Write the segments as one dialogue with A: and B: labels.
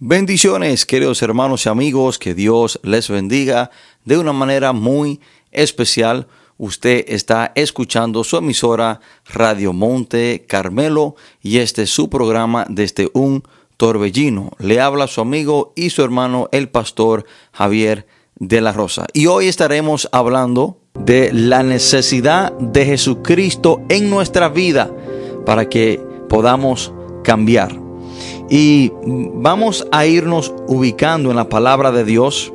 A: Bendiciones, queridos hermanos y amigos, que Dios les bendiga de una manera muy especial. Usted está escuchando su emisora Radio Monte Carmelo y este es su programa desde un torbellino. Le habla su amigo y su hermano el pastor Javier de la Rosa. Y hoy estaremos hablando de la necesidad de Jesucristo en nuestra vida para que podamos cambiar. Y vamos a irnos ubicando en la palabra de Dios.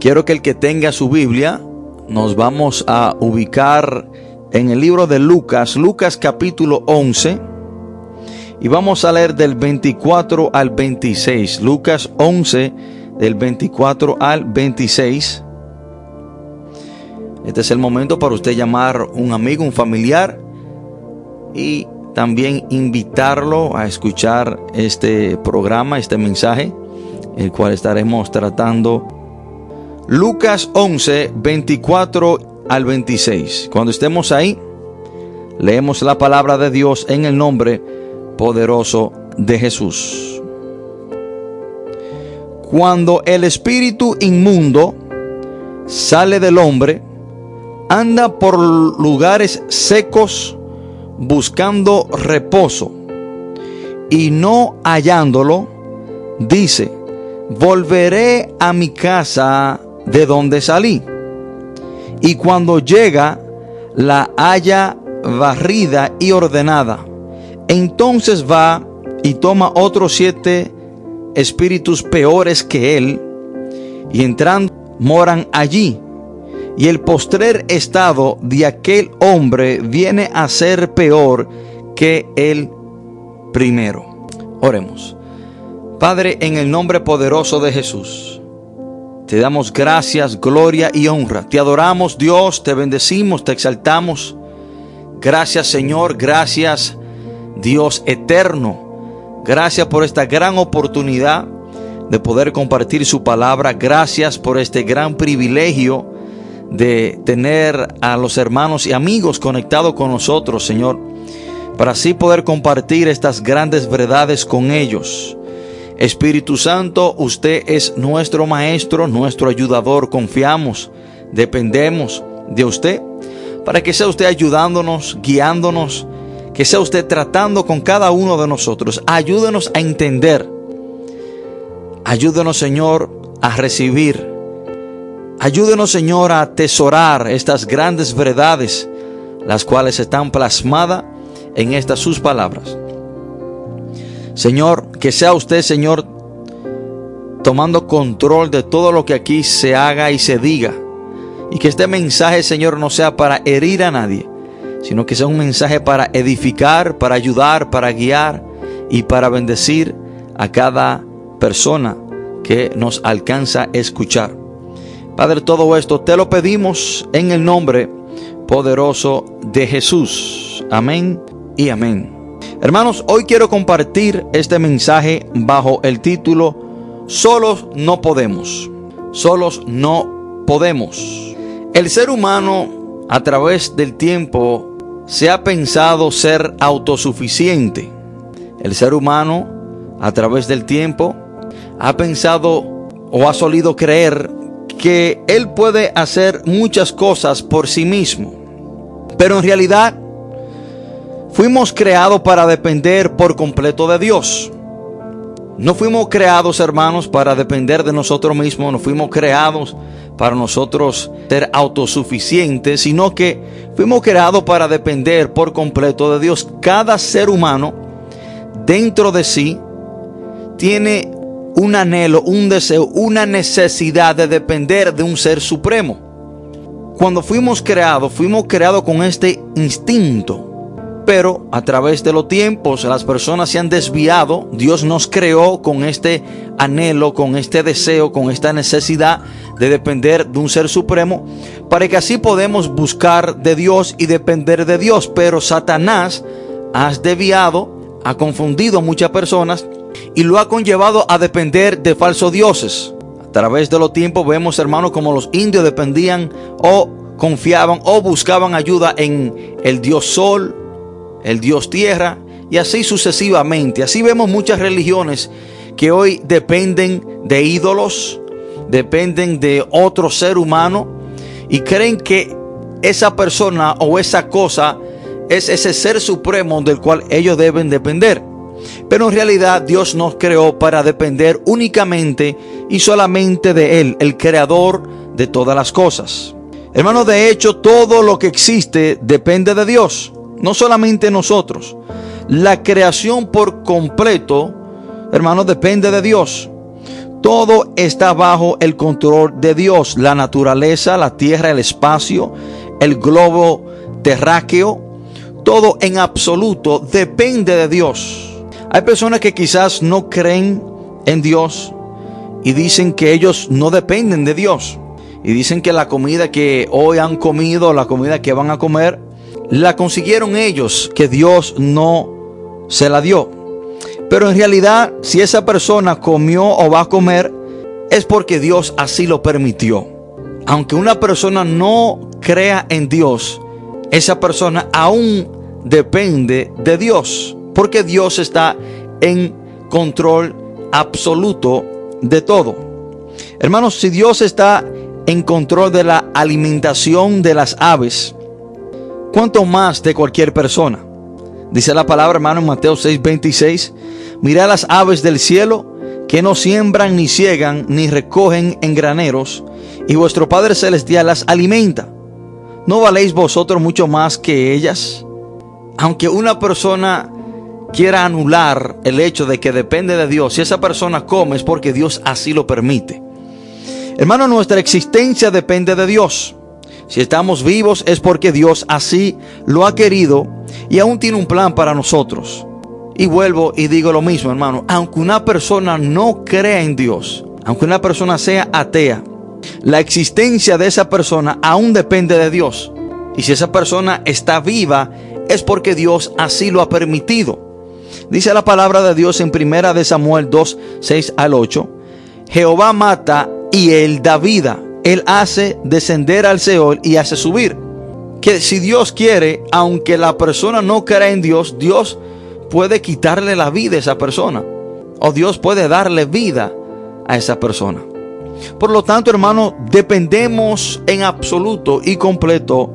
A: Quiero que el que tenga su Biblia, nos vamos a ubicar en el libro de Lucas, Lucas capítulo 11. Y vamos a leer del 24 al 26. Lucas 11, del 24 al 26. Este es el momento para usted llamar un amigo, un familiar y también invitarlo a escuchar este programa, este mensaje, el cual estaremos tratando. Lucas 11, 24 al 26. Cuando estemos ahí, leemos la palabra de Dios en el nombre poderoso de Jesús. Cuando el espíritu inmundo sale del hombre, anda por lugares secos, buscando reposo y no hallándolo, dice, volveré a mi casa de donde salí. Y cuando llega, la haya barrida y ordenada. Entonces va y toma otros siete espíritus peores que él, y entrando moran allí y el postrer estado de aquel hombre viene a ser peor que el primero. Oremos. Padre, en el nombre poderoso de Jesús, te damos gracias, gloria y honra. Te adoramos, Dios, te bendecimos, te exaltamos. Gracias, Señor, gracias, Dios eterno. Gracias por esta gran oportunidad de poder compartir su palabra. Gracias por este gran privilegio de tener a los hermanos y amigos conectados con nosotros, Señor, para así poder compartir estas grandes verdades con ellos. Espíritu Santo, usted es nuestro Maestro, nuestro ayudador, confiamos, dependemos de usted, para que sea usted ayudándonos, guiándonos, que sea usted tratando con cada uno de nosotros. Ayúdenos a entender, ayúdenos Señor a recibir Ayúdenos, Señor, a atesorar estas grandes verdades, las cuales están plasmadas en estas sus palabras. Señor, que sea usted, Señor, tomando control de todo lo que aquí se haga y se diga. Y que este mensaje, Señor, no sea para herir a nadie, sino que sea un mensaje para edificar, para ayudar, para guiar y para bendecir a cada persona que nos alcanza a escuchar. Padre, todo esto te lo pedimos en el nombre poderoso de Jesús. Amén y amén. Hermanos, hoy quiero compartir este mensaje bajo el título Solos no podemos. Solos no podemos. El ser humano a través del tiempo se ha pensado ser autosuficiente. El ser humano a través del tiempo ha pensado o ha solido creer que Él puede hacer muchas cosas por sí mismo. Pero en realidad fuimos creados para depender por completo de Dios. No fuimos creados, hermanos, para depender de nosotros mismos, no fuimos creados para nosotros ser autosuficientes, sino que fuimos creados para depender por completo de Dios. Cada ser humano dentro de sí tiene un anhelo, un deseo, una necesidad de depender de un ser supremo. Cuando fuimos creados, fuimos creados con este instinto. Pero a través de los tiempos las personas se han desviado. Dios nos creó con este anhelo, con este deseo, con esta necesidad de depender de un ser supremo, para que así podemos buscar de Dios y depender de Dios. Pero Satanás ha desviado, ha confundido a muchas personas y lo ha conllevado a depender de falsos dioses. A través de los tiempos vemos, hermanos, como los indios dependían o confiaban o buscaban ayuda en el dios sol, el dios tierra y así sucesivamente. Así vemos muchas religiones que hoy dependen de ídolos, dependen de otro ser humano y creen que esa persona o esa cosa es ese ser supremo del cual ellos deben depender. Pero en realidad Dios nos creó para depender únicamente y solamente de Él, el creador de todas las cosas. Hermanos, de hecho, todo lo que existe depende de Dios, no solamente nosotros. La creación por completo, hermanos, depende de Dios. Todo está bajo el control de Dios. La naturaleza, la tierra, el espacio, el globo terráqueo, todo en absoluto depende de Dios. Hay personas que quizás no creen en Dios y dicen que ellos no dependen de Dios. Y dicen que la comida que hoy han comido, la comida que van a comer, la consiguieron ellos, que Dios no se la dio. Pero en realidad, si esa persona comió o va a comer, es porque Dios así lo permitió. Aunque una persona no crea en Dios, esa persona aún depende de Dios porque Dios está en control absoluto de todo. Hermanos, si Dios está en control de la alimentación de las aves, ¿cuánto más de cualquier persona? Dice la palabra, hermano, en Mateo 6:26, mira las aves del cielo que no siembran ni ciegan ni recogen en graneros, y vuestro Padre Celestial las alimenta. ¿No valéis vosotros mucho más que ellas? Aunque una persona quiera anular el hecho de que depende de Dios, si esa persona come es porque Dios así lo permite. Hermano, nuestra existencia depende de Dios. Si estamos vivos es porque Dios así lo ha querido y aún tiene un plan para nosotros. Y vuelvo y digo lo mismo, hermano, aunque una persona no crea en Dios, aunque una persona sea atea, la existencia de esa persona aún depende de Dios. Y si esa persona está viva es porque Dios así lo ha permitido. Dice la palabra de Dios en primera de Samuel 2, 6 al 8. Jehová mata y él da vida. Él hace descender al Seol y hace subir. Que si Dios quiere, aunque la persona no crea en Dios, Dios puede quitarle la vida a esa persona. O Dios puede darle vida a esa persona. Por lo tanto, hermano, dependemos en absoluto y completo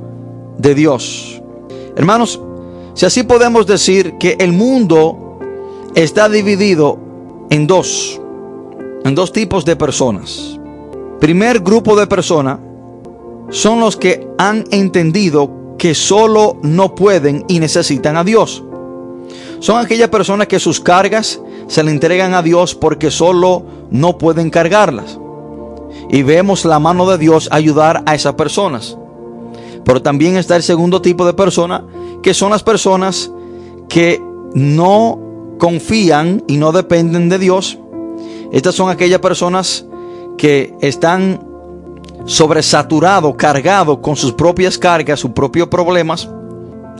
A: de Dios. Hermanos, si así podemos decir que el mundo está dividido en dos, en dos tipos de personas. Primer grupo de personas son los que han entendido que solo no pueden y necesitan a Dios. Son aquellas personas que sus cargas se le entregan a Dios porque solo no pueden cargarlas. Y vemos la mano de Dios ayudar a esas personas. Pero también está el segundo tipo de personas, que son las personas que no confían y no dependen de Dios. Estas son aquellas personas que están sobresaturados, cargados con sus propias cargas, sus propios problemas.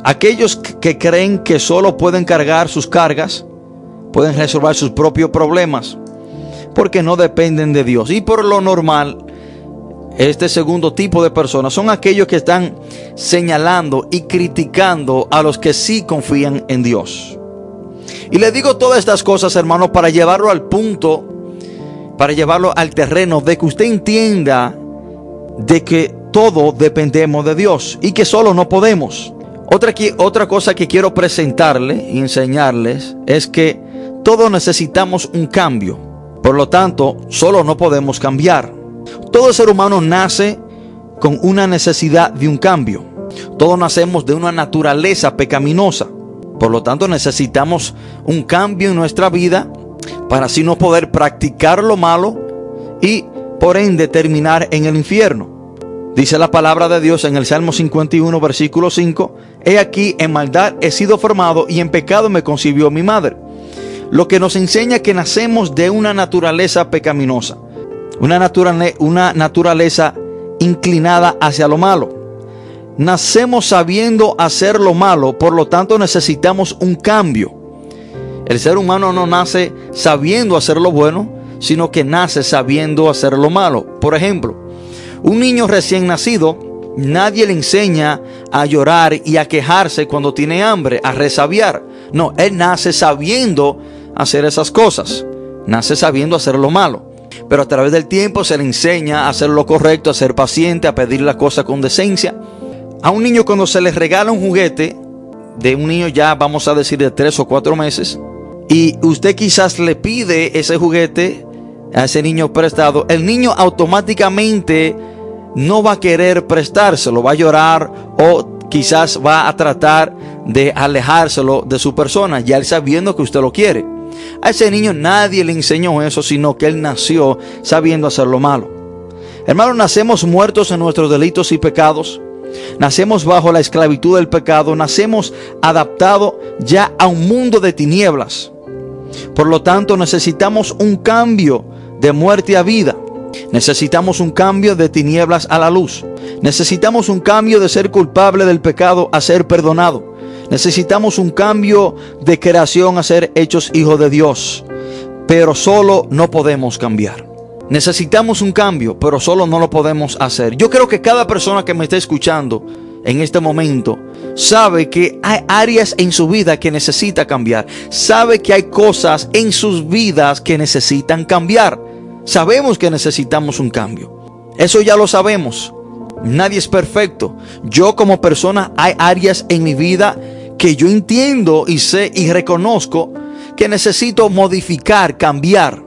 A: Aquellos que creen que solo pueden cargar sus cargas, pueden resolver sus propios problemas, porque no dependen de Dios. Y por lo normal, este segundo tipo de personas son aquellos que están señalando y criticando a los que sí confían en Dios. Y le digo todas estas cosas, hermano, para llevarlo al punto, para llevarlo al terreno de que usted entienda de que todo dependemos de Dios y que solo no podemos. Otra, otra cosa que quiero presentarle y enseñarles es que todos necesitamos un cambio. Por lo tanto, solo no podemos cambiar. Todo ser humano nace con una necesidad de un cambio. Todos nacemos de una naturaleza pecaminosa. Por lo tanto, necesitamos un cambio en nuestra vida para así no poder practicar lo malo y por ende terminar en el infierno. Dice la palabra de Dios en el Salmo 51, versículo 5, He aquí, en maldad he sido formado y en pecado me concibió mi madre. Lo que nos enseña que nacemos de una naturaleza pecaminosa, una, una naturaleza inclinada hacia lo malo nacemos sabiendo hacer lo malo, por lo tanto necesitamos un cambio. El ser humano no nace sabiendo hacer lo bueno, sino que nace sabiendo hacer lo malo. Por ejemplo, un niño recién nacido, nadie le enseña a llorar y a quejarse cuando tiene hambre, a resabiar, No, él nace sabiendo hacer esas cosas. Nace sabiendo hacer lo malo. Pero a través del tiempo se le enseña a hacer lo correcto, a ser paciente, a pedir la cosa con decencia. A un niño cuando se le regala un juguete, de un niño ya vamos a decir de tres o cuatro meses, y usted quizás le pide ese juguete a ese niño prestado, el niño automáticamente no va a querer prestárselo, va a llorar o quizás va a tratar de alejárselo de su persona, ya él sabiendo que usted lo quiere. A ese niño nadie le enseñó eso, sino que él nació sabiendo hacer lo malo. Hermanos, nacemos muertos en nuestros delitos y pecados. Nacemos bajo la esclavitud del pecado. Nacemos adaptados ya a un mundo de tinieblas. Por lo tanto, necesitamos un cambio de muerte a vida. Necesitamos un cambio de tinieblas a la luz. Necesitamos un cambio de ser culpable del pecado a ser perdonado. Necesitamos un cambio de creación a ser hechos hijos de Dios. Pero solo no podemos cambiar. Necesitamos un cambio, pero solo no lo podemos hacer. Yo creo que cada persona que me está escuchando en este momento sabe que hay áreas en su vida que necesita cambiar. Sabe que hay cosas en sus vidas que necesitan cambiar. Sabemos que necesitamos un cambio. Eso ya lo sabemos. Nadie es perfecto. Yo como persona hay áreas en mi vida que yo entiendo y sé y reconozco que necesito modificar, cambiar.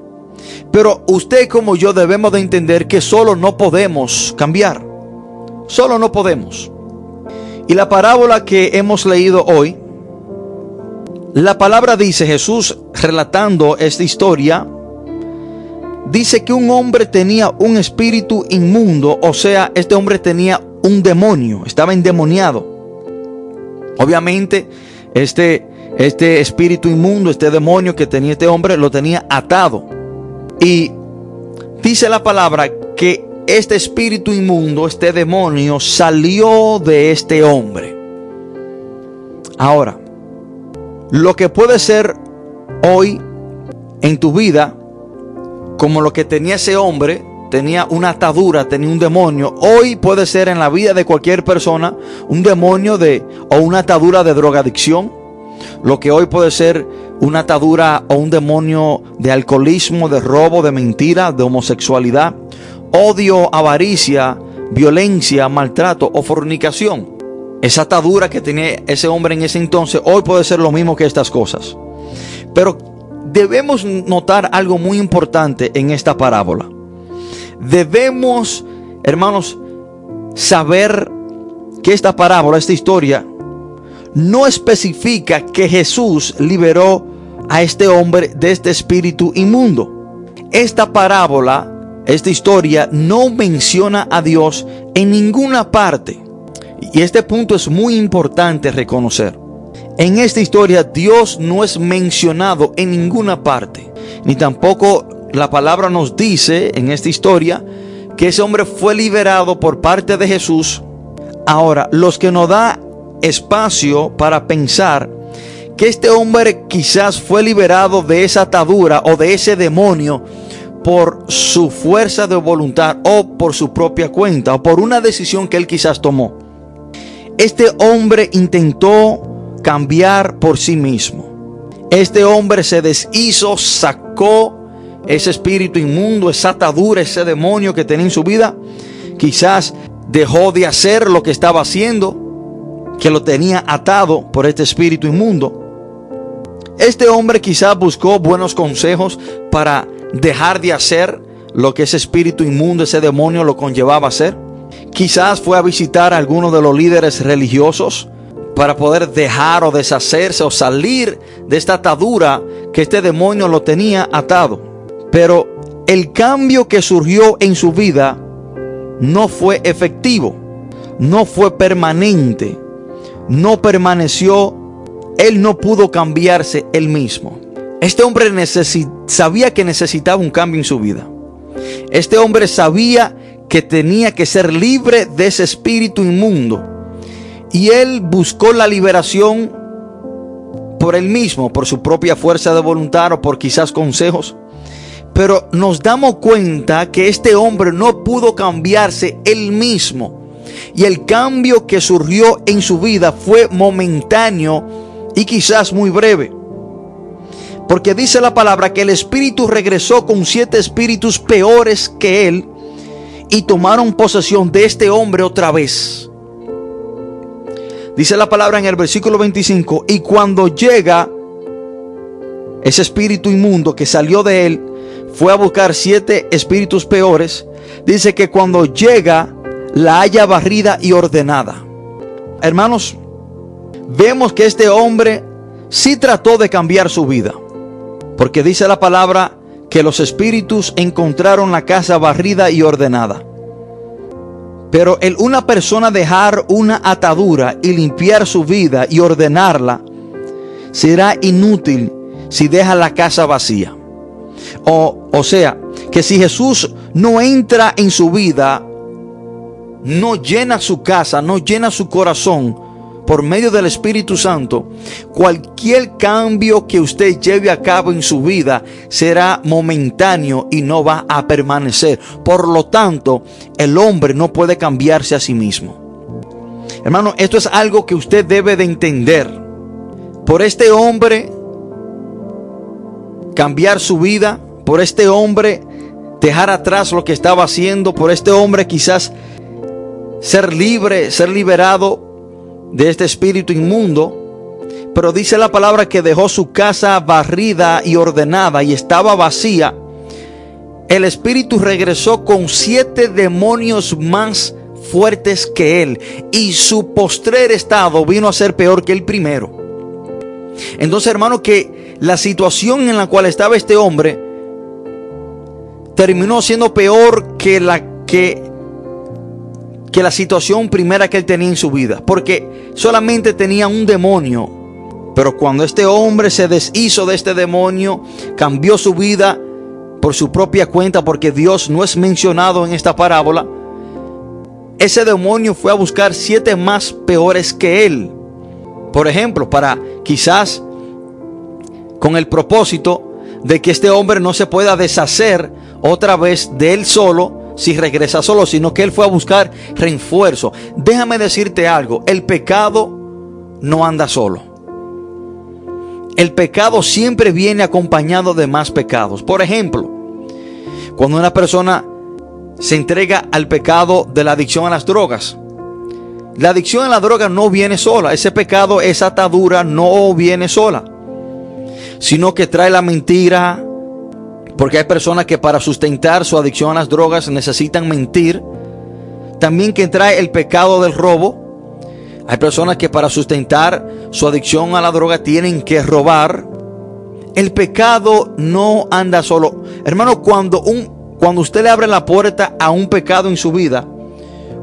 A: Pero usted como yo debemos de entender que solo no podemos cambiar. Solo no podemos. Y la parábola que hemos leído hoy, la palabra dice Jesús relatando esta historia, dice que un hombre tenía un espíritu inmundo, o sea, este hombre tenía un demonio, estaba endemoniado. Obviamente, este, este espíritu inmundo, este demonio que tenía este hombre, lo tenía atado. Y dice la palabra que este espíritu inmundo, este demonio, salió de este hombre. Ahora, lo que puede ser hoy en tu vida, como lo que tenía ese hombre, tenía una atadura, tenía un demonio. Hoy puede ser en la vida de cualquier persona un demonio de o una atadura de drogadicción. Lo que hoy puede ser una atadura o un demonio de alcoholismo, de robo, de mentira, de homosexualidad, odio, avaricia, violencia, maltrato o fornicación. Esa atadura que tenía ese hombre en ese entonces hoy puede ser lo mismo que estas cosas. Pero debemos notar algo muy importante en esta parábola debemos, hermanos, saber que esta parábola, esta historia, no especifica que Jesús liberó a este hombre de este espíritu inmundo. Esta parábola, esta historia, no menciona a Dios en ninguna parte. Y este punto es muy importante reconocer. En esta historia Dios no es mencionado en ninguna parte, ni tampoco la palabra nos dice en esta historia que ese hombre fue liberado por parte de Jesús. Ahora, los que nos da espacio para pensar que este hombre quizás fue liberado de esa atadura o de ese demonio por su fuerza de voluntad o por su propia cuenta o por una decisión que él quizás tomó. Este hombre intentó cambiar por sí mismo. Este hombre se deshizo, sacó ese espíritu inmundo, esa atadura, ese demonio que tenía en su vida, quizás dejó de hacer lo que estaba haciendo, que lo tenía atado por este espíritu inmundo. Este hombre quizás buscó buenos consejos para dejar de hacer lo que ese espíritu inmundo, ese demonio lo conllevaba a hacer. Quizás fue a visitar a alguno de los líderes religiosos para poder dejar o deshacerse o salir de esta atadura que este demonio lo tenía atado. Pero el cambio que surgió en su vida no fue efectivo, no fue permanente, no permaneció, él no pudo cambiarse él mismo. Este hombre sabía que necesitaba un cambio en su vida. Este hombre sabía que tenía que ser libre de ese espíritu inmundo. Y él buscó la liberación por él mismo, por su propia fuerza de voluntad o por quizás consejos. Pero nos damos cuenta que este hombre no pudo cambiarse él mismo. Y el cambio que surgió en su vida fue momentáneo y quizás muy breve. Porque dice la palabra que el espíritu regresó con siete espíritus peores que él y tomaron posesión de este hombre otra vez. Dice la palabra en el versículo 25, y cuando llega ese espíritu inmundo que salió de él, fue a buscar siete espíritus peores, dice que cuando llega la haya barrida y ordenada. Hermanos, vemos que este hombre sí trató de cambiar su vida, porque dice la palabra que los espíritus encontraron la casa barrida y ordenada. Pero el una persona dejar una atadura y limpiar su vida y ordenarla será inútil si deja la casa vacía. O, o sea, que si Jesús no entra en su vida, no llena su casa, no llena su corazón por medio del Espíritu Santo, cualquier cambio que usted lleve a cabo en su vida será momentáneo y no va a permanecer. Por lo tanto, el hombre no puede cambiarse a sí mismo. Hermano, esto es algo que usted debe de entender. Por este hombre cambiar su vida, por este hombre dejar atrás lo que estaba haciendo, por este hombre quizás ser libre, ser liberado de este espíritu inmundo. Pero dice la palabra que dejó su casa barrida y ordenada y estaba vacía. El espíritu regresó con siete demonios más fuertes que él y su postrer estado vino a ser peor que el primero. Entonces, hermano, que la situación en la cual estaba este hombre terminó siendo peor que la que que la situación primera que él tenía en su vida, porque solamente tenía un demonio. Pero cuando este hombre se deshizo de este demonio, cambió su vida por su propia cuenta, porque Dios no es mencionado en esta parábola, ese demonio fue a buscar siete más peores que él. Por ejemplo, para quizás con el propósito de que este hombre no se pueda deshacer otra vez de él solo si regresa solo, sino que él fue a buscar refuerzo. Déjame decirte algo, el pecado no anda solo. El pecado siempre viene acompañado de más pecados. Por ejemplo, cuando una persona se entrega al pecado de la adicción a las drogas, la adicción a la droga no viene sola. Ese pecado, esa atadura no viene sola. Sino que trae la mentira. Porque hay personas que para sustentar su adicción a las drogas necesitan mentir. También que trae el pecado del robo. Hay personas que para sustentar su adicción a la droga tienen que robar. El pecado no anda solo. Hermano, cuando, un, cuando usted le abre la puerta a un pecado en su vida,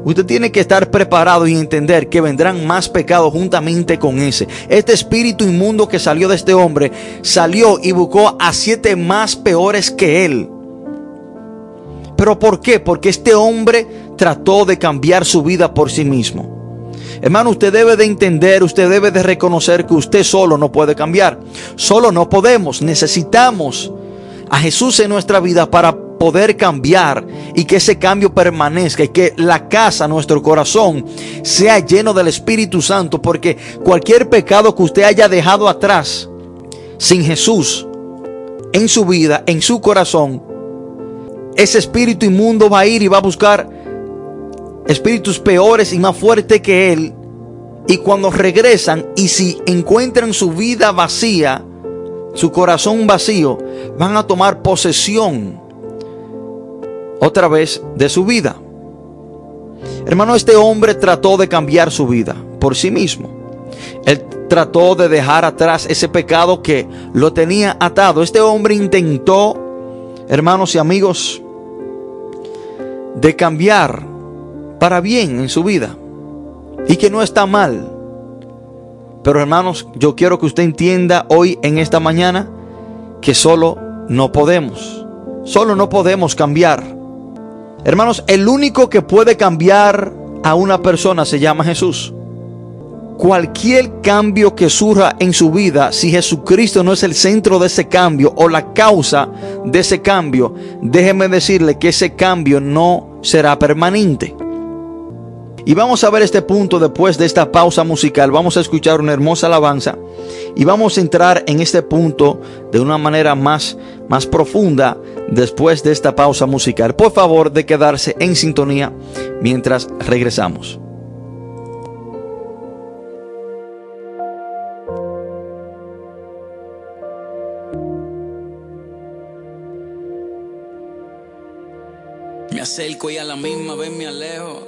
A: Usted tiene que estar preparado y entender que vendrán más pecados juntamente con ese. Este espíritu inmundo que salió de este hombre salió y buscó a siete más peores que él. ¿Pero por qué? Porque este hombre trató de cambiar su vida por sí mismo. Hermano, usted debe de entender, usted debe de reconocer que usted solo no puede cambiar. Solo no podemos. Necesitamos a Jesús en nuestra vida para poder cambiar y que ese cambio permanezca y que la casa, nuestro corazón, sea lleno del Espíritu Santo, porque cualquier pecado que usted haya dejado atrás sin Jesús en su vida, en su corazón, ese espíritu inmundo va a ir y va a buscar espíritus peores y más fuertes que él. Y cuando regresan y si encuentran su vida vacía, su corazón vacío, van a tomar posesión otra vez de su vida. Hermano, este hombre trató de cambiar su vida por sí mismo. Él trató de dejar atrás ese pecado que lo tenía atado. Este hombre intentó, hermanos y amigos, de cambiar para bien en su vida. Y que no está mal. Pero hermanos, yo quiero que usted entienda hoy en esta mañana que solo no podemos. Solo no podemos cambiar. Hermanos, el único que puede cambiar a una persona se llama Jesús. Cualquier cambio que surja en su vida, si Jesucristo no es el centro de ese cambio o la causa de ese cambio, déjeme decirle que ese cambio no será permanente. Y vamos a ver este punto después de esta pausa musical. Vamos a escuchar una hermosa alabanza y vamos a entrar en este punto de una manera más, más profunda después de esta pausa musical. Por favor, de quedarse en sintonía mientras regresamos.
B: Acerco y a la misma vez me alejo.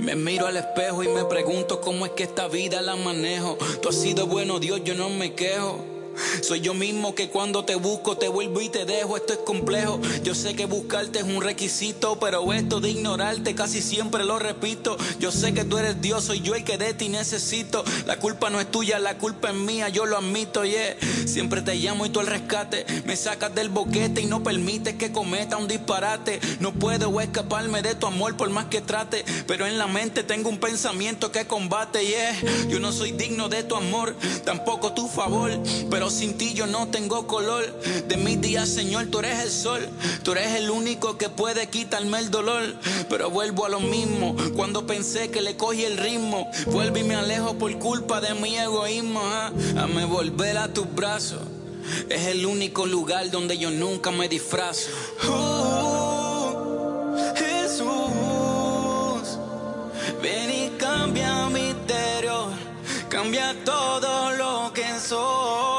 B: Me miro al espejo y me pregunto cómo es que esta vida la manejo. Tú has sido bueno, Dios, yo no me quejo. Soy yo mismo que cuando te busco te vuelvo y te dejo, esto es complejo. Yo sé que buscarte es un requisito, pero esto de ignorarte casi siempre lo repito. Yo sé que tú eres Dios, soy yo el que de ti necesito. La culpa no es tuya, la culpa es mía, yo lo admito, yeah. Siempre te llamo y tú al rescate. Me sacas del boquete y no permites que cometa un disparate. No puedo escaparme de tu amor por más que trate, pero en la mente tengo un pensamiento que combate, yeah. Yo no soy digno de tu amor, tampoco tu favor, pero sin ti yo no tengo color. De mis días, Señor, tú eres el sol. Tú eres el único que puede quitarme el dolor. Pero vuelvo a lo mismo. Cuando pensé que le cogí el ritmo, vuelvo y me alejo por culpa de mi egoísmo. ¿ah? A me volver a tus brazos. Es el único lugar donde yo nunca me disfrazo. Oh, Jesús, ven y cambia mi interior. Cambia todo lo que soy.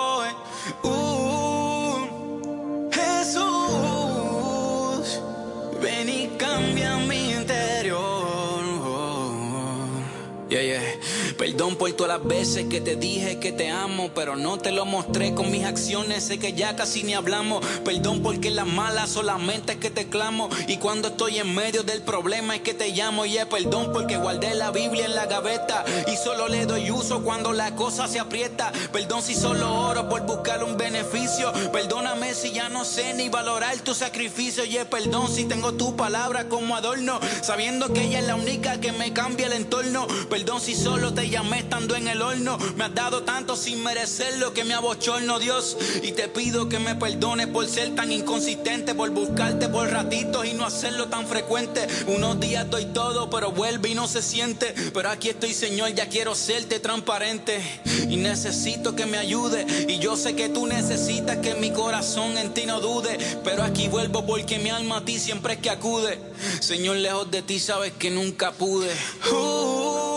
B: Perdón por todas las veces que te dije que te amo, pero no te lo mostré con mis acciones. Sé que ya casi ni hablamos. Perdón porque las malas solamente es que te clamo. Y cuando estoy en medio del problema es que te llamo. Y yeah, perdón porque guardé la Biblia en la gaveta y solo le doy uso cuando la cosa se aprieta. Perdón si solo oro por buscar un beneficio. Perdóname si ya no sé ni valorar tu sacrificio. Y yeah, perdón si tengo tu palabra como adorno, sabiendo que ella es la única que me cambia el entorno. Perdón si solo te llamé estando en el horno. Me has dado tanto sin merecerlo que me abochorno, Dios. Y te pido que me perdones por ser tan inconsistente, por buscarte por ratitos y no hacerlo tan frecuente. Unos días doy todo, pero vuelve y no se siente. Pero aquí estoy, Señor, ya quiero serte transparente. Y necesito que me ayude. Y yo sé que tú necesitas que mi corazón en ti no dude. Pero aquí vuelvo porque mi alma a ti siempre es que acude. Señor, lejos de ti sabes que nunca pude. Uh,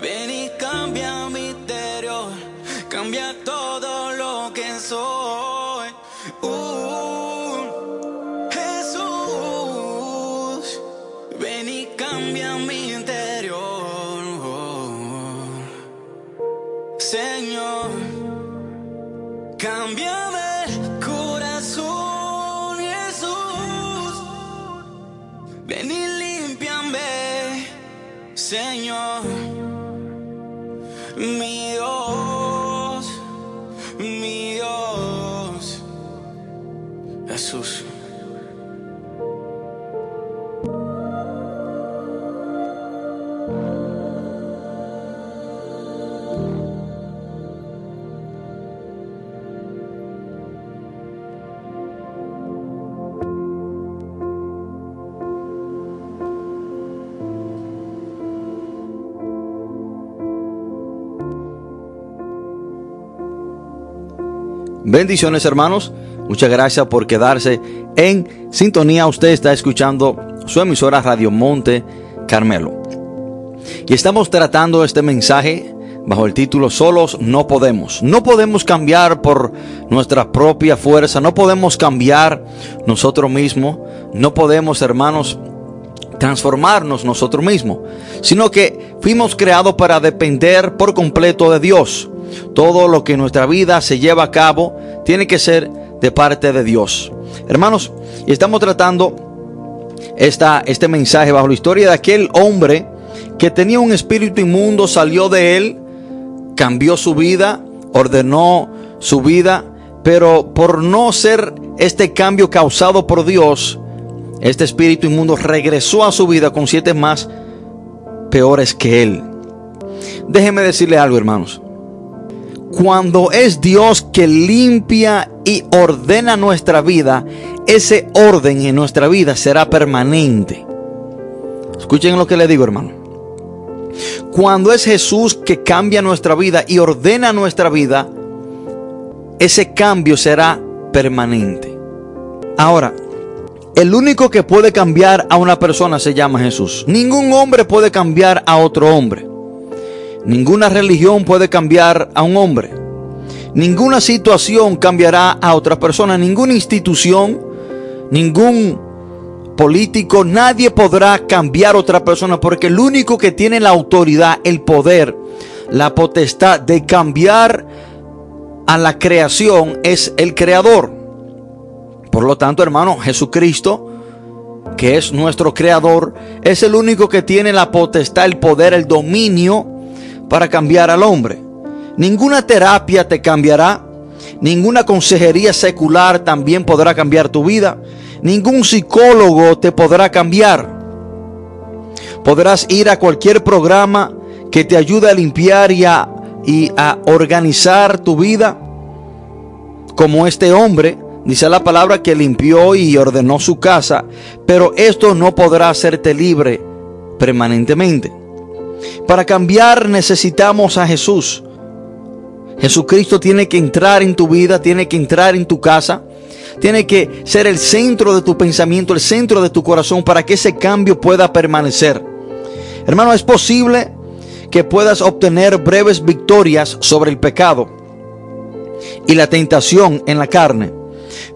B: ven y cambia mi interior, cambia todo lo que soy. Uh, Jesús, ven y cambia mi interior. Señor, cámbiame el corazón, Jesús. Ven y límpiame, Señor. Mi Dios, mi Dios. Jesús.
A: Bendiciones hermanos, muchas gracias por quedarse en sintonía. Usted está escuchando su emisora Radio Monte Carmelo. Y estamos tratando este mensaje bajo el título Solos no podemos. No podemos cambiar por nuestra propia fuerza, no podemos cambiar nosotros mismos, no podemos hermanos transformarnos nosotros mismos, sino que fuimos creados para depender por completo de Dios. Todo lo que en nuestra vida se lleva a cabo tiene que ser de parte de Dios. Hermanos, estamos tratando esta, este mensaje bajo la historia de aquel hombre que tenía un espíritu inmundo, salió de él, cambió su vida, ordenó su vida, pero por no ser este cambio causado por Dios, este espíritu inmundo regresó a su vida con siete más peores que él. Déjeme decirle algo, hermanos. Cuando es Dios que limpia y ordena nuestra vida, ese orden en nuestra vida será permanente. Escuchen lo que le digo, hermano. Cuando es Jesús que cambia nuestra vida y ordena nuestra vida, ese cambio será permanente. Ahora, el único que puede cambiar a una persona se llama Jesús. Ningún hombre puede cambiar a otro hombre. Ninguna religión puede cambiar a un hombre. Ninguna situación cambiará a otra persona. Ninguna institución, ningún político, nadie podrá cambiar a otra persona porque el único que tiene la autoridad, el poder, la potestad de cambiar a la creación es el creador. Por lo tanto, hermano, Jesucristo, que es nuestro creador, es el único que tiene la potestad, el poder, el dominio para cambiar al hombre. Ninguna terapia te cambiará. Ninguna consejería secular también podrá cambiar tu vida. Ningún psicólogo te podrá cambiar. Podrás ir a cualquier programa que te ayude a limpiar y a, y a organizar tu vida. Como este hombre, dice la palabra que limpió y ordenó su casa. Pero esto no podrá hacerte libre permanentemente. Para cambiar necesitamos a Jesús. Jesucristo tiene que entrar en tu vida, tiene que entrar en tu casa, tiene que ser el centro de tu pensamiento, el centro de tu corazón para que ese cambio pueda permanecer. Hermano, es posible que puedas obtener breves victorias sobre el pecado y la tentación en la carne,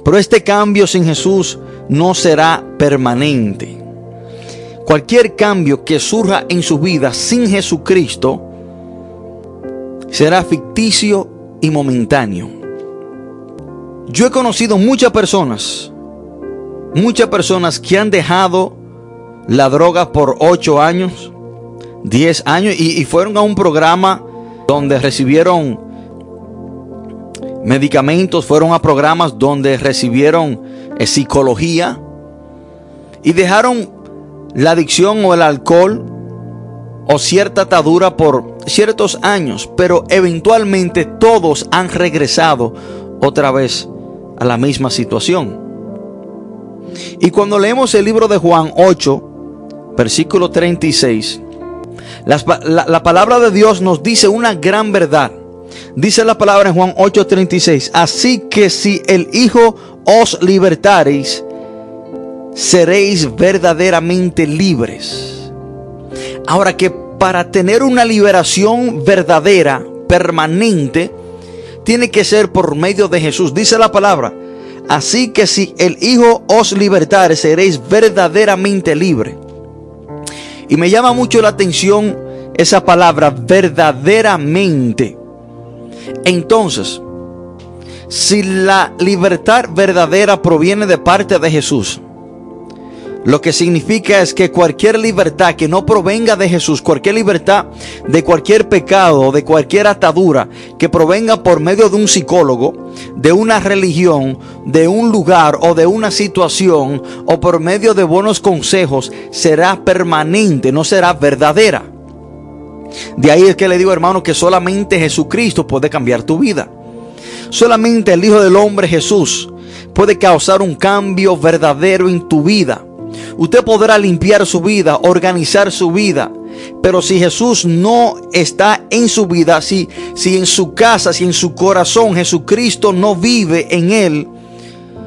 A: pero este cambio sin Jesús no será permanente. Cualquier cambio que surja en su vida sin Jesucristo será ficticio y momentáneo. Yo he conocido muchas personas, muchas personas que han dejado la droga por 8 años, 10 años y, fueron a un programa donde recibieron medicamentos, fueron a programas donde recibieron eh, psicología y dejaron la adicción o el alcohol o cierta atadura por ciertos años, pero eventualmente todos han regresado otra vez a la misma situación. Y cuando leemos el libro de Juan 8, versículo 36, la, la, la palabra de Dios nos dice una gran verdad. Dice la palabra en Juan 8:36, así que si el Hijo os libertareis, seréis verdaderamente libres. Ahora que para tener una liberación verdadera, permanente, tiene que ser por medio de Jesús. Dice la palabra, así que si el Hijo os libertare, seréis verdaderamente libres. Y me llama mucho la atención esa palabra, verdaderamente. Entonces, si la libertad verdadera proviene de parte de Jesús, lo que significa es que cualquier libertad que no provenga de Jesús, cualquier libertad de cualquier pecado, de cualquier atadura que provenga por medio de un psicólogo, de una religión, de un lugar o de una situación o por medio de buenos consejos, será permanente, no será verdadera. De ahí es que le digo hermano que solamente Jesucristo puede cambiar tu vida. Solamente el Hijo del Hombre Jesús puede causar un cambio verdadero en tu vida. Usted podrá limpiar su vida, organizar su vida. Pero si Jesús no está en su vida, si, si en su casa, si en su corazón Jesucristo no vive en él,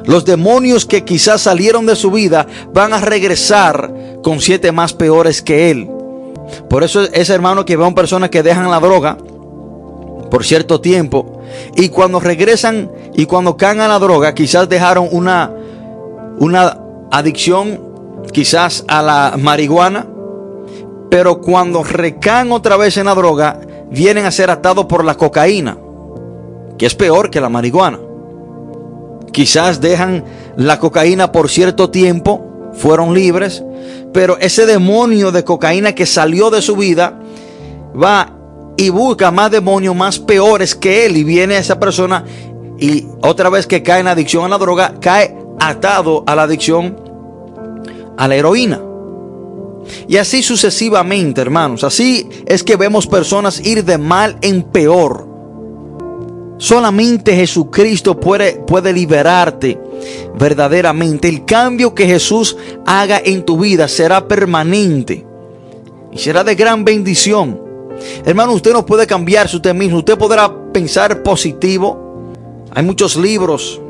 A: los demonios que quizás salieron de su vida van a regresar con siete más peores que él. Por eso ese hermano que ve a personas que dejan la droga por cierto tiempo y cuando regresan y cuando caen a la droga, quizás dejaron una, una adicción quizás a la marihuana, pero cuando recaen otra vez en la droga, vienen a ser atados por la cocaína, que es peor que la marihuana. Quizás dejan la cocaína por cierto tiempo, fueron libres, pero ese demonio de cocaína que salió de su vida va y busca más demonios más peores que él y viene esa persona y otra vez que cae en adicción a la droga, cae atado a la adicción a la heroína. Y así sucesivamente, hermanos. Así es que vemos personas ir de mal en peor. Solamente Jesucristo puede, puede liberarte verdaderamente. El cambio que Jesús haga en tu vida será permanente y será de gran bendición. Hermano, usted no puede cambiarse usted mismo. Usted podrá pensar positivo. Hay muchos libros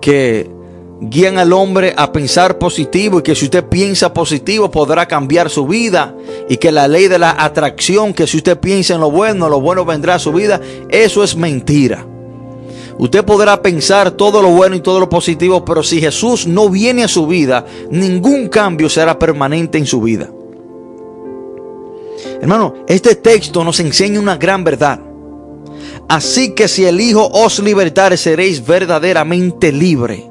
A: que guían al hombre a pensar positivo y que si usted piensa positivo podrá cambiar su vida y que la ley de la atracción, que si usted piensa en lo bueno, lo bueno vendrá a su vida, eso es mentira. Usted podrá pensar todo lo bueno y todo lo positivo, pero si Jesús no viene a su vida, ningún cambio será permanente en su vida. Hermano, este texto nos enseña una gran verdad. Así que si el Hijo os libertare, seréis verdaderamente libre.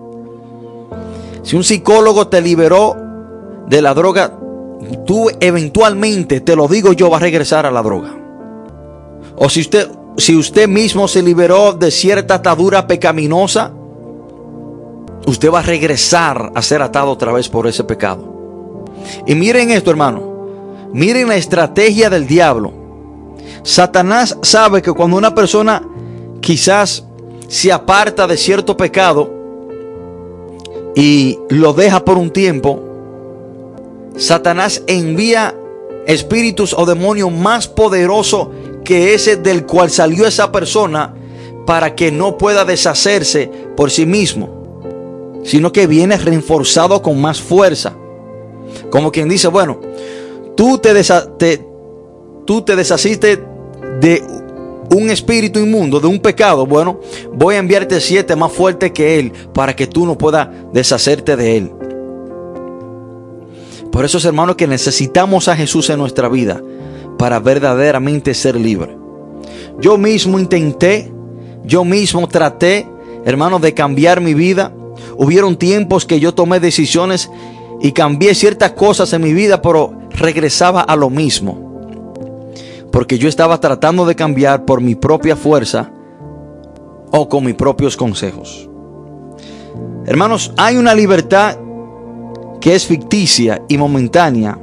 A: Si un psicólogo te liberó de la droga, tú eventualmente, te lo digo yo, va a regresar a la droga. O si usted, si usted mismo se liberó de cierta atadura pecaminosa, usted va a regresar a ser atado otra vez por ese pecado. Y miren esto, hermano. Miren la estrategia del diablo. Satanás sabe que cuando una persona quizás se aparta de cierto pecado, y lo deja por un tiempo, Satanás envía espíritus o demonios más poderosos que ese del cual salió esa persona para que no pueda deshacerse por sí mismo, sino que viene reforzado con más fuerza. Como quien dice, bueno, tú te, te, tú te deshaciste de un espíritu inmundo, de un pecado, bueno, voy a enviarte siete más fuertes que él para que tú no puedas deshacerte de él. Por eso, hermanos, que necesitamos a Jesús en nuestra vida para verdaderamente ser libre. Yo mismo intenté, yo mismo traté, hermanos, de cambiar mi vida. Hubieron tiempos que yo tomé decisiones y cambié ciertas cosas en mi vida, pero regresaba a lo mismo porque yo estaba tratando de cambiar por mi propia fuerza o con mis propios consejos. Hermanos, hay una libertad que es ficticia y momentánea,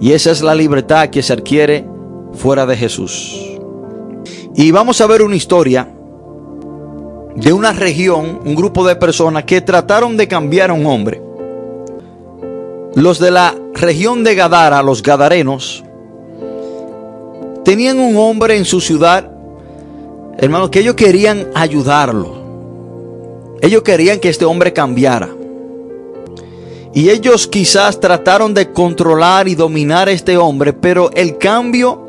A: y esa es la libertad que se adquiere fuera de Jesús. Y vamos a ver una historia de una región, un grupo de personas que trataron de cambiar a un hombre. Los de la región de Gadara, los gadarenos, tenían un hombre en su ciudad, hermanos, que ellos querían ayudarlo. Ellos querían que este hombre cambiara. Y ellos quizás trataron de controlar y dominar a este hombre, pero el cambio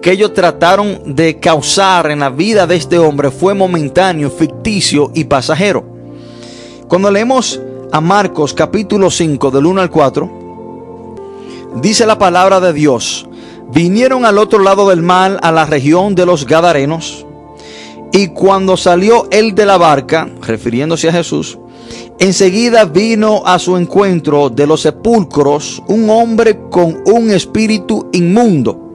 A: que ellos trataron de causar en la vida de este hombre fue momentáneo, ficticio y pasajero. Cuando leemos a Marcos capítulo 5 del 1 al 4, dice la palabra de Dios, vinieron al otro lado del mar, a la región de los Gadarenos, y cuando salió él de la barca, refiriéndose a Jesús, enseguida vino a su encuentro de los sepulcros un hombre con un espíritu inmundo,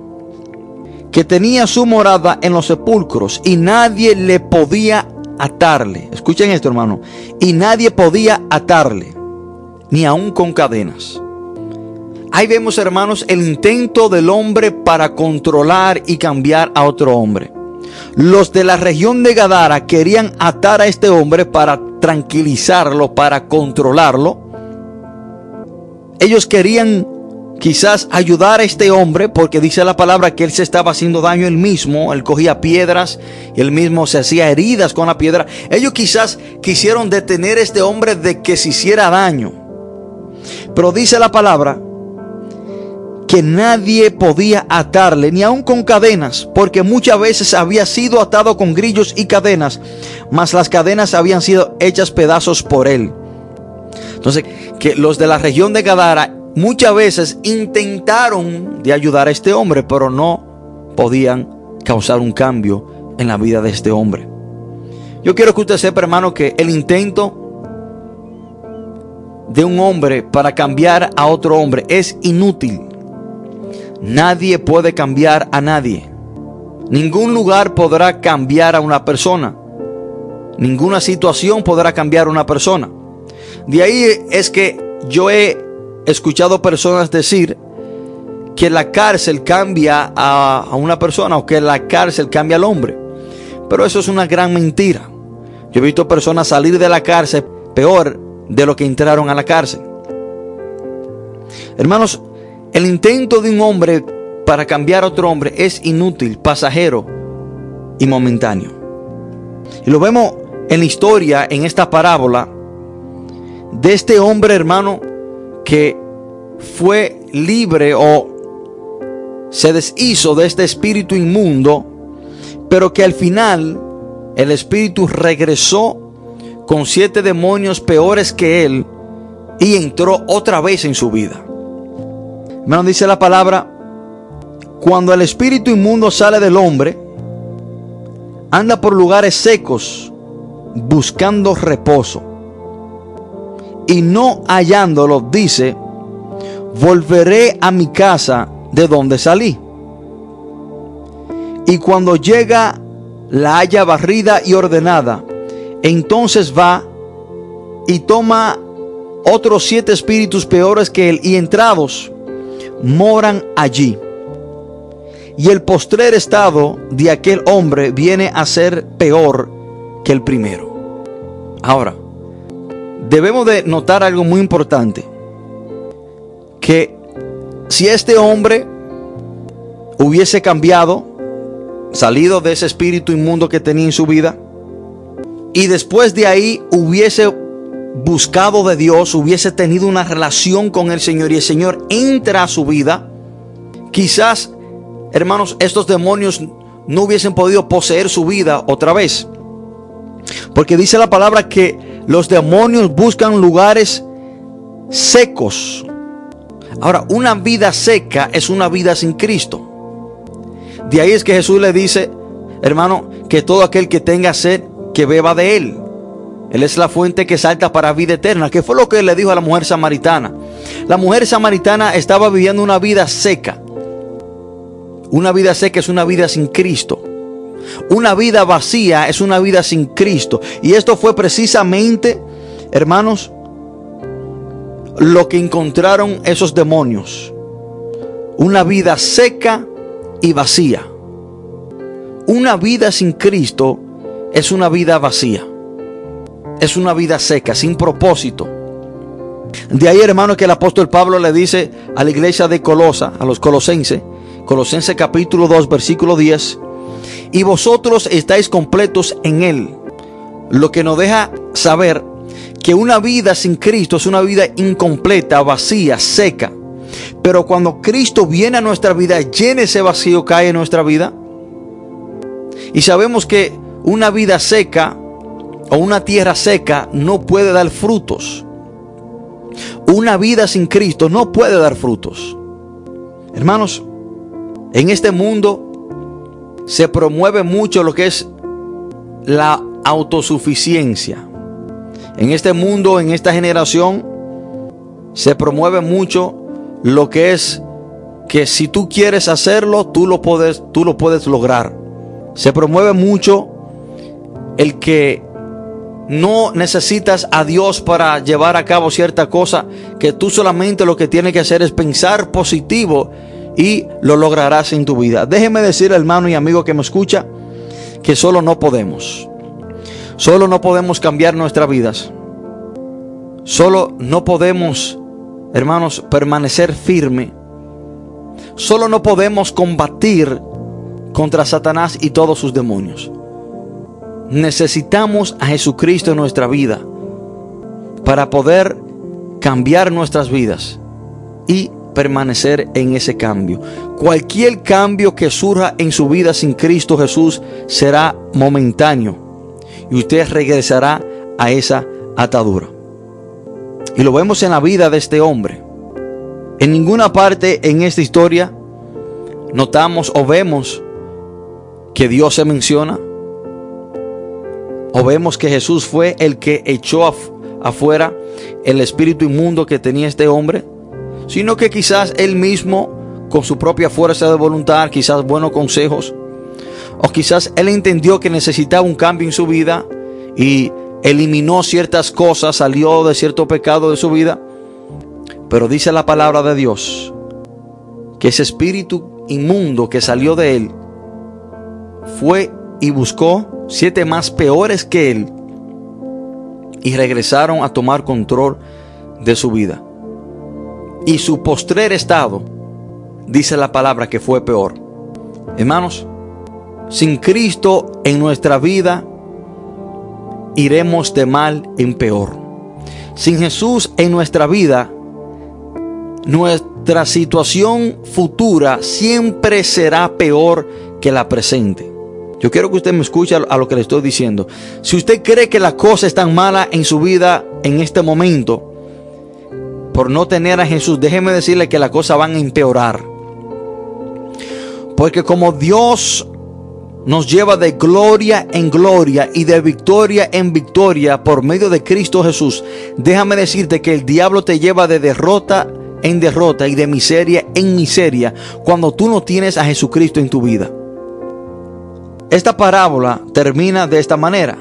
A: que tenía su morada en los sepulcros, y nadie le podía atarle. Escuchen esto, hermano. Y nadie podía atarle, ni aun con cadenas Ahí vemos, hermanos, el intento del hombre para controlar y cambiar a otro hombre. Los de la región de Gadara querían atar a este hombre para tranquilizarlo, para controlarlo. Ellos querían quizás ayudar a este hombre porque dice la palabra que él se estaba haciendo daño él mismo, él cogía piedras y él mismo se hacía heridas con la piedra. Ellos quizás quisieron detener a este hombre de que se hiciera daño. Pero dice la palabra que nadie podía atarle, ni aun con cadenas, porque muchas veces había sido atado con grillos y cadenas, mas las cadenas habían sido hechas pedazos por él. Entonces, que los de la región de Gadara muchas veces intentaron de ayudar a este hombre, pero no podían causar un cambio en la vida de este hombre. Yo quiero que usted sepa, hermano, que el intento de un hombre para cambiar a otro hombre es inútil. Nadie puede cambiar a nadie. Ningún lugar podrá cambiar a una persona. Ninguna situación podrá cambiar a una persona. De ahí es que yo he escuchado personas decir que la cárcel cambia a, una persona o que la cárcel cambia al hombre. Pero eso es una gran mentira. Yo he visto personas salir de la cárcel peor de lo que entraron a la cárcel. Hermanos, el intento de un hombre para cambiar a otro hombre es inútil, pasajero y momentáneo. Y lo vemos en la historia, en esta parábola, de este hombre hermano que fue libre o se deshizo de este espíritu inmundo, pero que al final el espíritu regresó con siete demonios peores que él y entró otra vez en su vida. Me dice la palabra, cuando el espíritu inmundo sale del hombre, anda por lugares secos buscando reposo. Y no hallándolo, dice, volveré a mi casa de donde salí. Y cuando llega, la haya barrida y ordenada, entonces va y toma otros siete espíritus peores que él y entrados moran allí. Y el postrer estado de aquel hombre viene a ser peor que el primero. Ahora, debemos de notar algo muy importante. Que si este hombre hubiese cambiado, salido de ese espíritu inmundo que tenía en su vida, y después de ahí hubiese buscado de Dios, hubiese tenido una relación con el Señor y el Señor entra a su vida, quizás, hermanos, estos demonios no hubiesen podido poseer su vida otra vez. Porque dice la palabra que los demonios buscan lugares secos. Ahora, una vida seca es una vida sin Cristo. De ahí es que Jesús le dice, hermano, que todo aquel que tenga sed, que beba de él. Él es la fuente que salta para vida eterna, que fue lo que le dijo a la mujer samaritana. La mujer samaritana estaba viviendo una vida seca. Una vida seca es una vida sin Cristo. Una vida vacía es una vida sin Cristo. Y esto fue precisamente, hermanos, lo que encontraron esos demonios. Una vida seca y vacía. Una vida sin Cristo es una vida vacía. Es una vida seca, sin propósito. De ahí, hermano, que el apóstol Pablo le dice a la iglesia de Colosa, a los colosenses, Colosenses capítulo 2, versículo 10, y vosotros estáis completos en Él. Lo que nos deja saber que una vida sin Cristo es una vida incompleta, vacía, seca. Pero cuando Cristo viene a nuestra vida, llena ese vacío, cae en nuestra vida. Y sabemos que una vida seca o una tierra seca no puede dar frutos. Una vida sin Cristo no puede dar frutos. Hermanos, en este mundo se promueve mucho lo que es la autosuficiencia. En este mundo, en esta generación, se promueve mucho lo que es que si tú quieres hacerlo, tú lo puedes, tú lo puedes lograr. Se promueve mucho el que no necesitas a Dios para llevar a cabo cierta cosa, que tú solamente lo que tienes que hacer es pensar positivo y lo lograrás en tu vida. Déjeme decir, hermano y amigo que me escucha, que solo no podemos. Solo no podemos cambiar nuestras vidas. Solo no podemos, hermanos, permanecer firme. Solo no podemos combatir contra Satanás y todos sus demonios. Necesitamos a Jesucristo en nuestra vida para poder cambiar nuestras vidas y permanecer en ese cambio. Cualquier cambio que surja en su vida sin Cristo Jesús será momentáneo y usted regresará a esa atadura. Y lo vemos en la vida de este hombre. En ninguna parte en esta historia notamos o vemos que Dios se menciona. O vemos que Jesús fue el que echó afuera el espíritu inmundo que tenía este hombre sino que quizás él mismo, con su propia fuerza de voluntad, quizás buenos consejos, o quizás él entendió que necesitaba un cambio en su vida y eliminó ciertas cosas, salió de cierto pecado de su vida. Pero dice la palabra de Dios que ese espíritu inmundo que salió de él fue y buscó siete más peores que él y regresaron a tomar control de su vida. Y su postrer estado, dice la palabra que fue peor. Hermanos, sin Cristo en nuestra vida, iremos de mal en peor. Sin Jesús en nuestra vida, nuestra situación futura siempre será peor que la presente. Yo quiero que usted me escuche a lo que le estoy diciendo. Si usted cree que la cosa es tan mala en su vida en este momento, por no tener a Jesús, déjeme decirle que las cosas van a empeorar. Porque como Dios nos lleva de gloria en gloria y de victoria en victoria por medio de Cristo Jesús, déjame decirte que el diablo te lleva de derrota en derrota y de miseria en miseria cuando tú no tienes a Jesucristo en tu vida. Esta parábola termina de esta manera.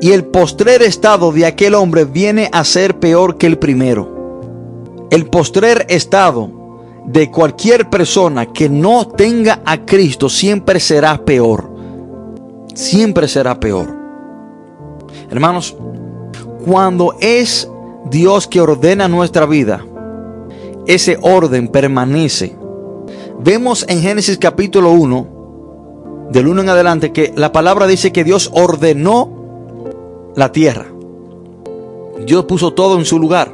A: Y el postrer estado de aquel hombre viene a ser peor que el primero. El postrer estado de cualquier persona que no tenga a Cristo siempre será peor. Siempre será peor. Hermanos, cuando es Dios que ordena nuestra vida, ese orden permanece. Vemos en Génesis capítulo 1, del 1 en adelante, que la palabra dice que Dios ordenó la tierra. Dios puso todo en su lugar.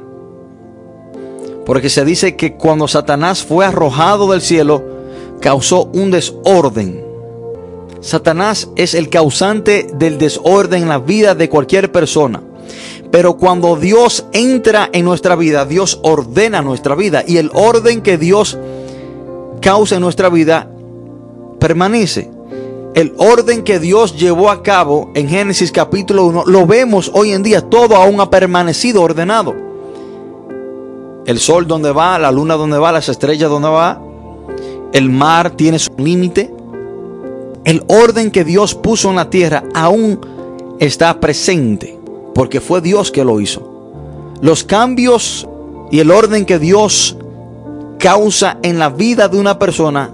A: Porque se dice que cuando Satanás fue arrojado del cielo, causó un desorden. Satanás es el causante del desorden en la vida de cualquier persona. Pero cuando Dios entra en nuestra vida, Dios ordena nuestra vida. Y el orden que Dios causa en nuestra vida permanece. El orden que Dios llevó a cabo en Génesis capítulo 1 lo vemos hoy en día. Todo aún ha permanecido ordenado el sol donde va, la luna donde va, las estrellas donde va, el mar tiene su límite. El orden que Dios puso en la tierra aún está presente, porque fue Dios que lo hizo. Los cambios y el orden que Dios causa en la vida de una persona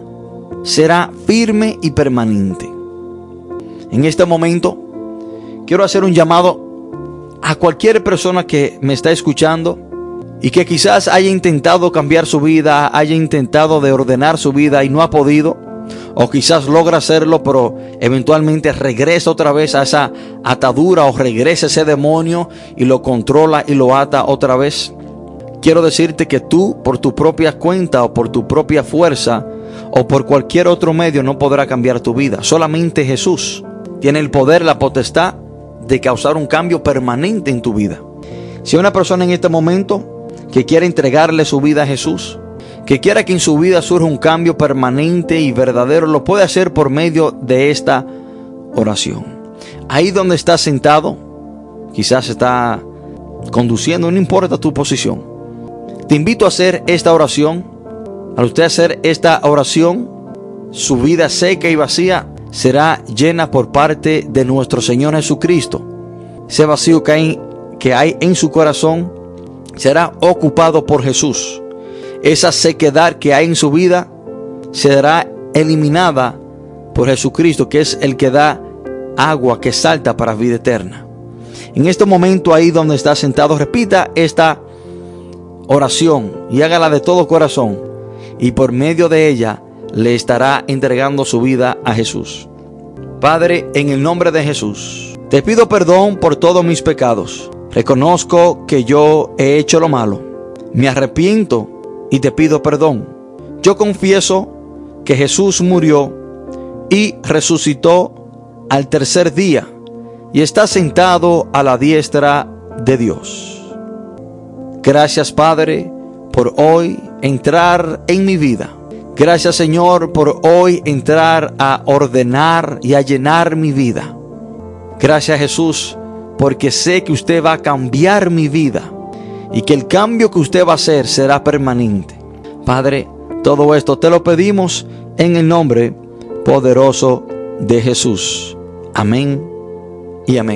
A: será firme y permanente. En este momento quiero hacer un llamado a cualquier persona que me está escuchando y que quizás haya intentado cambiar su vida, haya intentado de ordenar su vida y no ha podido, o quizás logra hacerlo, pero eventualmente regresa otra vez a esa atadura o regresa ese demonio y lo controla y lo ata otra vez. Quiero decirte que tú, por tu propia cuenta o por tu propia fuerza o por cualquier otro medio, no podrá cambiar tu vida. Solamente Jesús tiene el poder, la potestad de causar un cambio permanente en tu vida. Si una persona en este momento que quiera entregarle su vida a Jesús, que quiera que en su vida surja un cambio permanente y verdadero, lo puede hacer por medio de esta oración. Ahí donde está sentado, quizás está conduciendo, no importa tu posición. Te invito a hacer esta oración. Al usted hacer esta oración, su vida seca y vacía será llena por parte de nuestro Señor Jesucristo. Ese vacío que hay, que hay en su corazón será ocupado por Jesús. Esa sequedad que hay en su vida será eliminada por Jesucristo, que es el que da agua que salta para vida eterna. En este momento ahí donde está sentado, repita esta oración y hágala de todo corazón y por medio de ella le estará entregando su vida a Jesús. Padre, en el nombre de Jesús, te pido perdón por todos mis pecados. Reconozco que yo he hecho lo malo. Me arrepiento y te pido perdón. Yo confieso que Jesús murió y resucitó al tercer día y está sentado a la diestra de Dios. Gracias Padre por hoy entrar en mi vida. Gracias Señor por hoy entrar a ordenar y a llenar mi vida. Gracias Jesús porque sé que usted va a cambiar mi vida y que el cambio que usted va a hacer será permanente. Padre, todo esto te lo pedimos en el nombre poderoso de Jesús. Amén y amén.